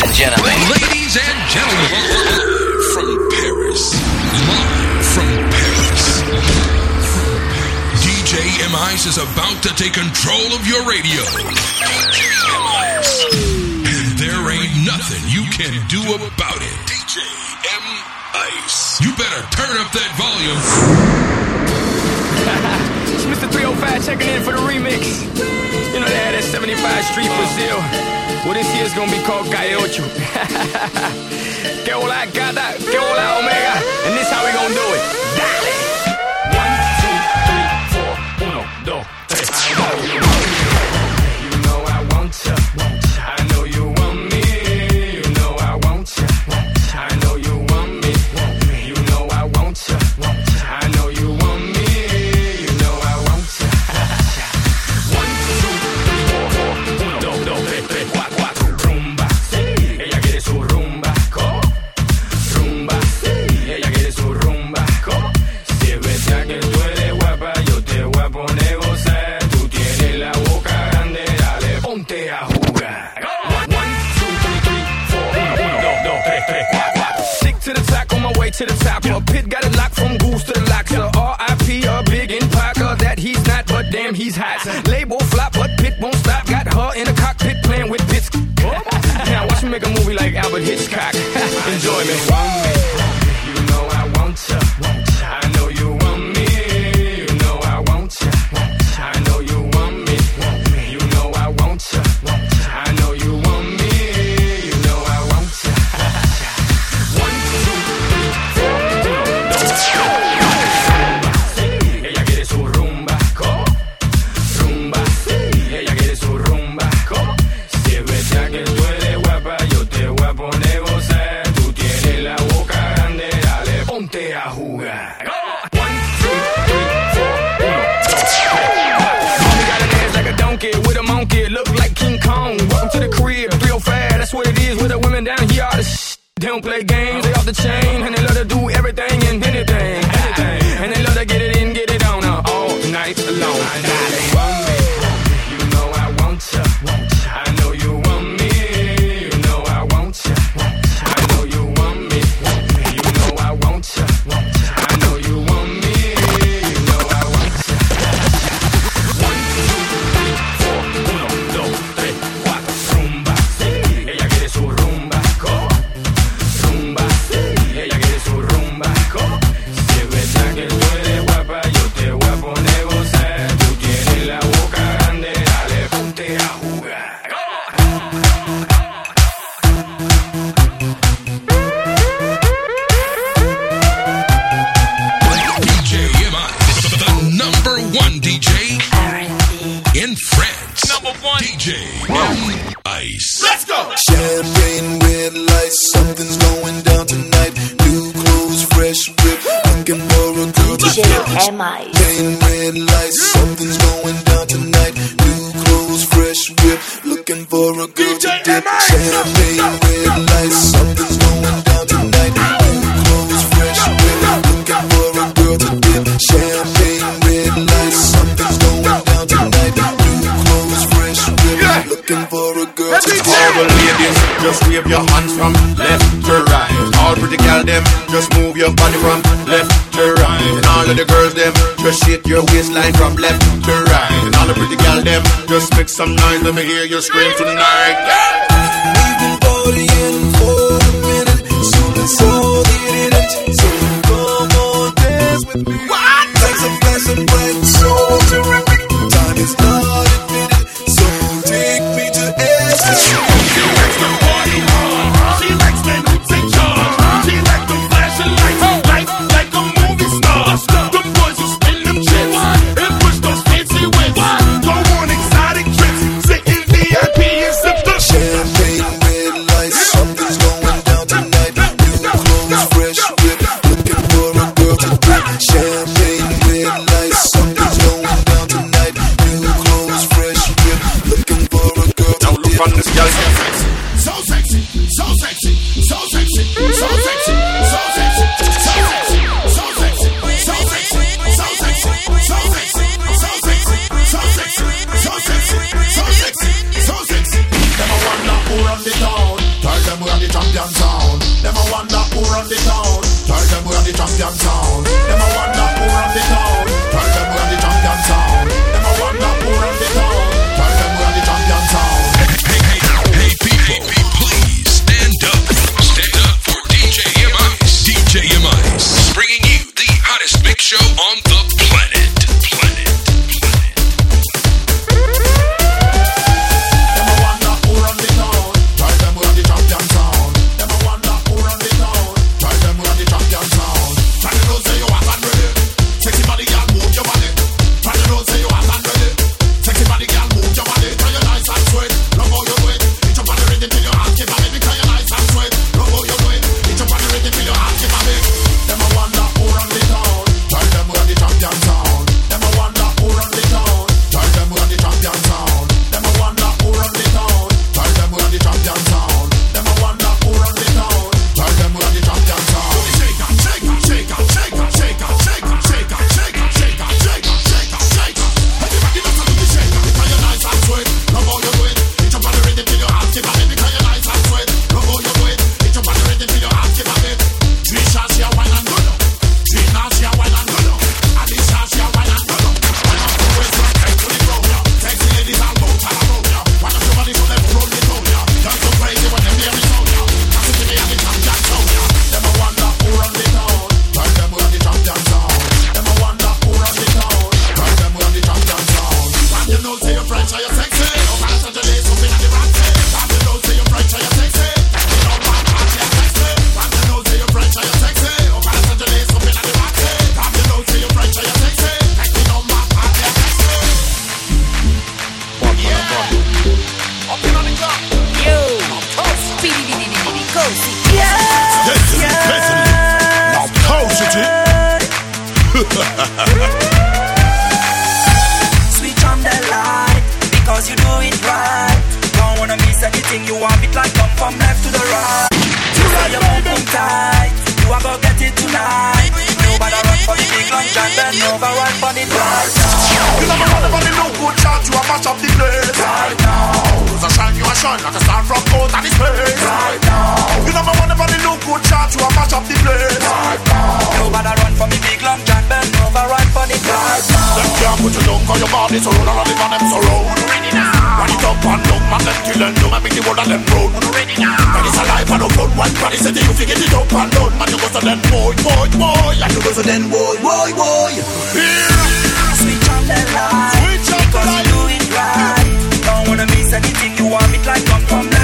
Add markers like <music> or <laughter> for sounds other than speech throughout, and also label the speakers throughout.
Speaker 1: Ladies and gentlemen.
Speaker 2: Ladies and gentlemen. From Paris. Live from Paris. DJ M-Ice is about to take control of your radio. DJ M-Ice And there ain't nothing you can do about it. DJ M-Ice. You better turn up that volume. <laughs>
Speaker 3: it's Mr. 305 checking in for the remix. You know they had that 75 Street Brazil. Well, this year's gonna be called Calle Ocho. que hola, gata, que hola, omega. And this how we gonna do it. Dale! Alfred Hitchcock. <laughs> Enjoy me. don't play games. All
Speaker 2: the
Speaker 4: ladies, just wave your hands from left to right. All pretty gal them, just move your body from left to right. And all of the girls them, just shake your waistline from left to right. And all the pretty gal them, just make some noise. Let me hear you scream tonight.
Speaker 5: We've been partying for a minute, so let's it up. So come on, dance with me.
Speaker 4: Wow. champion sound. Them a wonder who run the town. Tell them we the champion sound. Them a wonder who run the town. Tell them we the champion sound.
Speaker 2: Hey, hey, hey, people, please stand up. Stand up for DJ M-Ice. DJ M-Ice, bringing you the hottest mix show on the
Speaker 4: You are
Speaker 6: gonna get it tonight. You better run for the over for the.
Speaker 4: You run the no good chance. You are mash up the place
Speaker 6: right now
Speaker 4: passion like a star from out of the space.
Speaker 6: Right now,
Speaker 4: you know my one if only look good chart, you a mash up the place.
Speaker 6: Right now, nobody run for me big long John Ben, over run for the right now.
Speaker 4: Them can't put you down 'cause your body so round, and all of them so round. Ready now, run it up and down, man, them kill them down, and make the world of them proud. Ready now, and it's a life and no fun. One body if you get it up and down, man, you go so then boy, boy, boy, and you go so then boy, boy, boy. Here,
Speaker 6: sweet chocolate, sweet chocolate,
Speaker 4: switch on
Speaker 6: enemies, anything you want, it like come,
Speaker 7: come,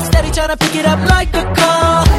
Speaker 8: up, steady trying to
Speaker 9: pick it up like a car.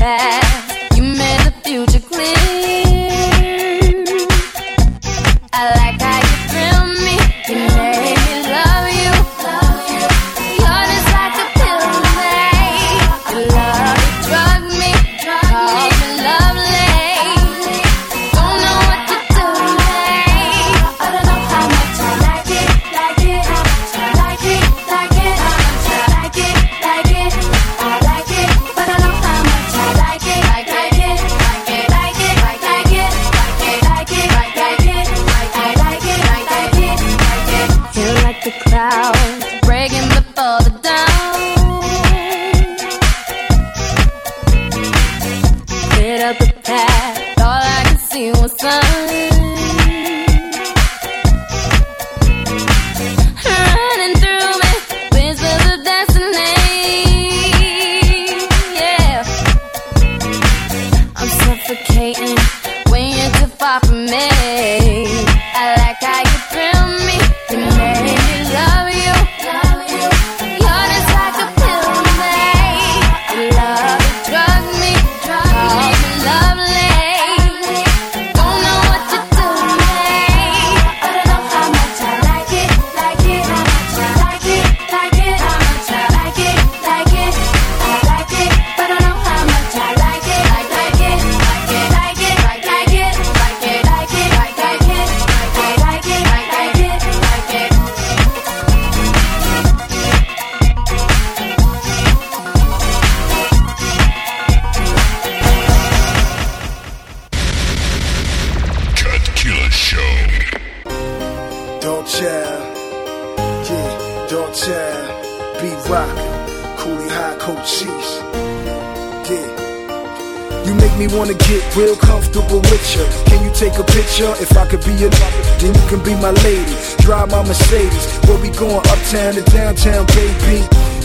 Speaker 9: You
Speaker 8: made of the past.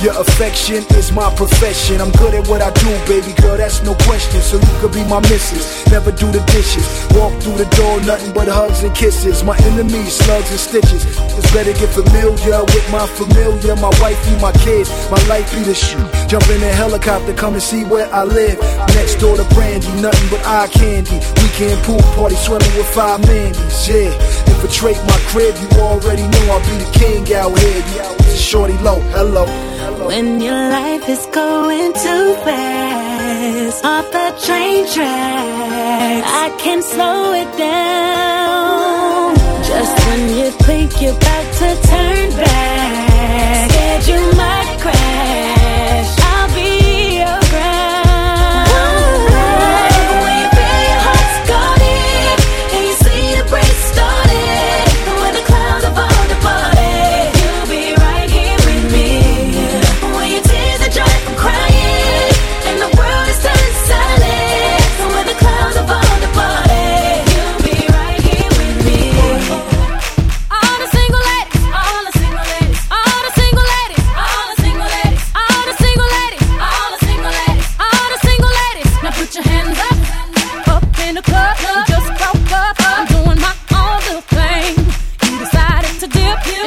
Speaker 8: Your
Speaker 10: affection is my profession. I'm good at what I do, baby girl, that's no question. So you could be my missus, never do the dishes. Walk through the door, nothing but hugs and kisses. My enemies, slugs and stitches. It's better get familiar with my familiar, my wife be my kids, my life be the shoot. Jump in a helicopter, come and see where I live. Next door to brandy, nothing but eye candy. Weekend pool party, swimming with five mandies, yeah. Infiltrate my crib, you already know I'll be the king out here. Shorty low, hello.
Speaker 8: When your life is going too fast, off the train tracks, I can slow it down. Just when you think you're about to turn back.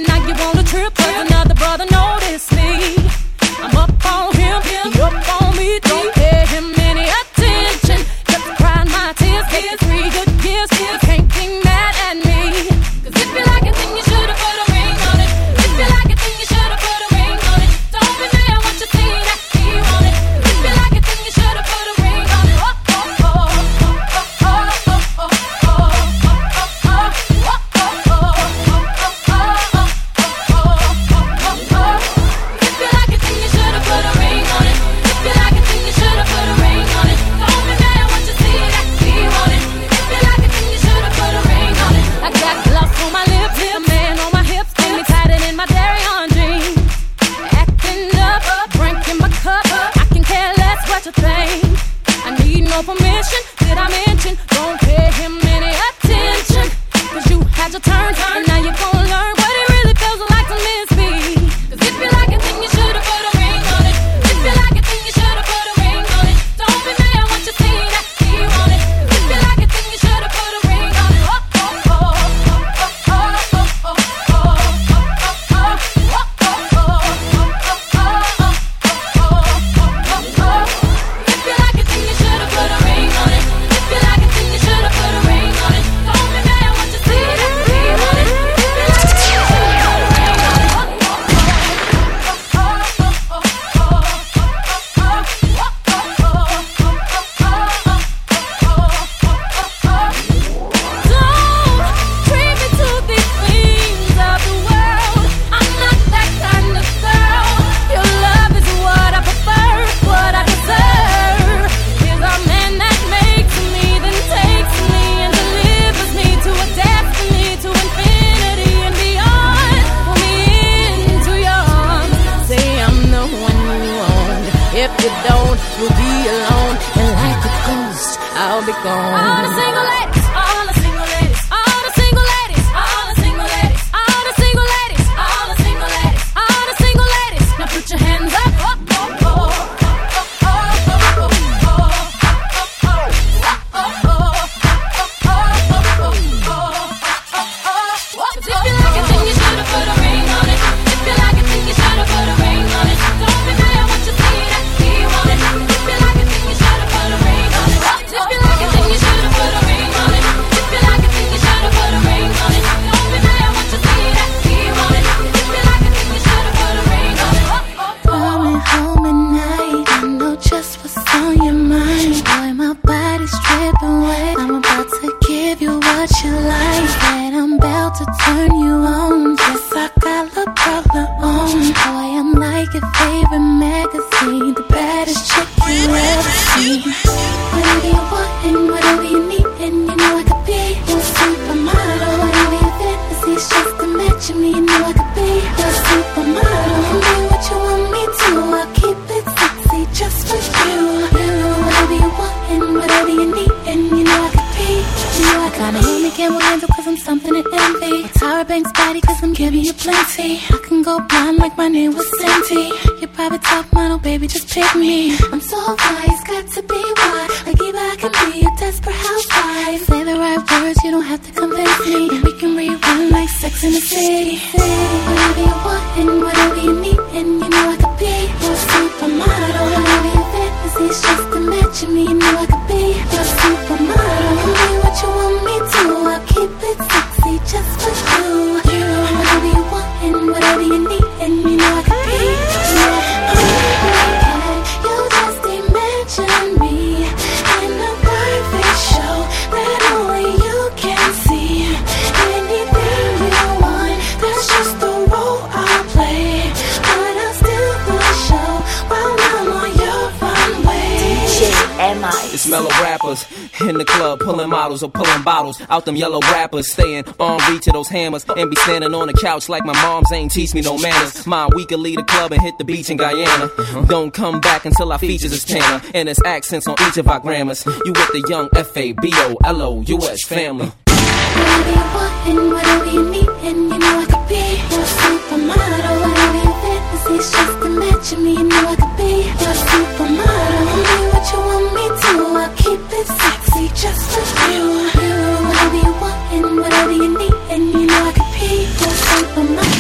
Speaker 8: now you wanna trip, with
Speaker 11: another brother No. to
Speaker 12: turn you on. Be a desperate housewife. Say the right words, you don't have to convince me. We can rewind like sex in the city. Whatever you want and whatever mad.
Speaker 13: It's mellow rappers in the club, pulling models or pulling bottles out them yellow rappers. Staying on reach of those hammers and be standing on the couch like my mom's ain't teach me no manners. My we could leave the club and hit the beach in Guyana. Uh-huh. Don't come back until our features is tanner and it's accents on each of our grammars. You with the young F A B O L O U S family.
Speaker 12: Whatever you want and whatever you need, and you know I could be your supermodel. Fantasies, just imagine me, you know I could be your supermodel you want me to. I keep it sexy just for you. whatever you want and whatever you need, and you know I can be for super